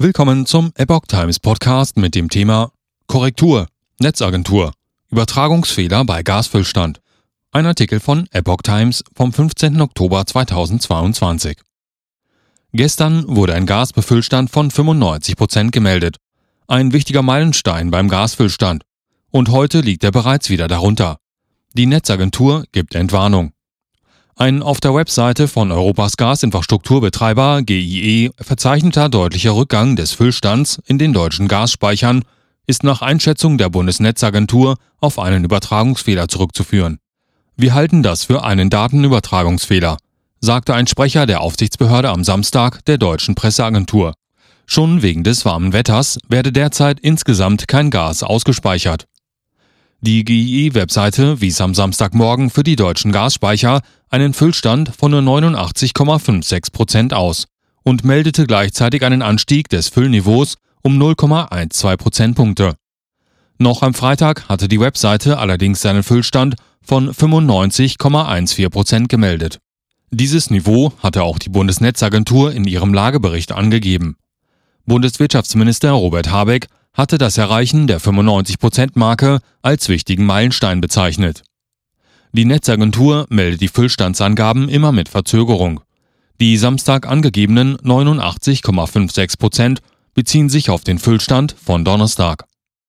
Willkommen zum Epoch Times Podcast mit dem Thema Korrektur, Netzagentur, Übertragungsfehler bei Gasfüllstand. Ein Artikel von Epoch Times vom 15. Oktober 2022. Gestern wurde ein Gasbefüllstand von 95 Prozent gemeldet. Ein wichtiger Meilenstein beim Gasfüllstand. Und heute liegt er bereits wieder darunter. Die Netzagentur gibt Entwarnung. Ein auf der Webseite von Europas Gasinfrastrukturbetreiber GIE verzeichneter deutlicher Rückgang des Füllstands in den deutschen Gasspeichern ist nach Einschätzung der Bundesnetzagentur auf einen Übertragungsfehler zurückzuführen. Wir halten das für einen Datenübertragungsfehler, sagte ein Sprecher der Aufsichtsbehörde am Samstag der deutschen Presseagentur. Schon wegen des warmen Wetters werde derzeit insgesamt kein Gas ausgespeichert. Die GIE-Webseite wies am Samstagmorgen für die deutschen Gasspeicher einen Füllstand von nur 89,56 Prozent aus und meldete gleichzeitig einen Anstieg des Füllniveaus um 0,12 Prozentpunkte. Noch am Freitag hatte die Webseite allerdings seinen Füllstand von 95,14 Prozent gemeldet. Dieses Niveau hatte auch die Bundesnetzagentur in ihrem Lagebericht angegeben. Bundeswirtschaftsminister Robert Habeck hatte das Erreichen der 95%-Marke als wichtigen Meilenstein bezeichnet. Die Netzagentur meldet die Füllstandsangaben immer mit Verzögerung. Die Samstag angegebenen 89,56% beziehen sich auf den Füllstand von Donnerstag.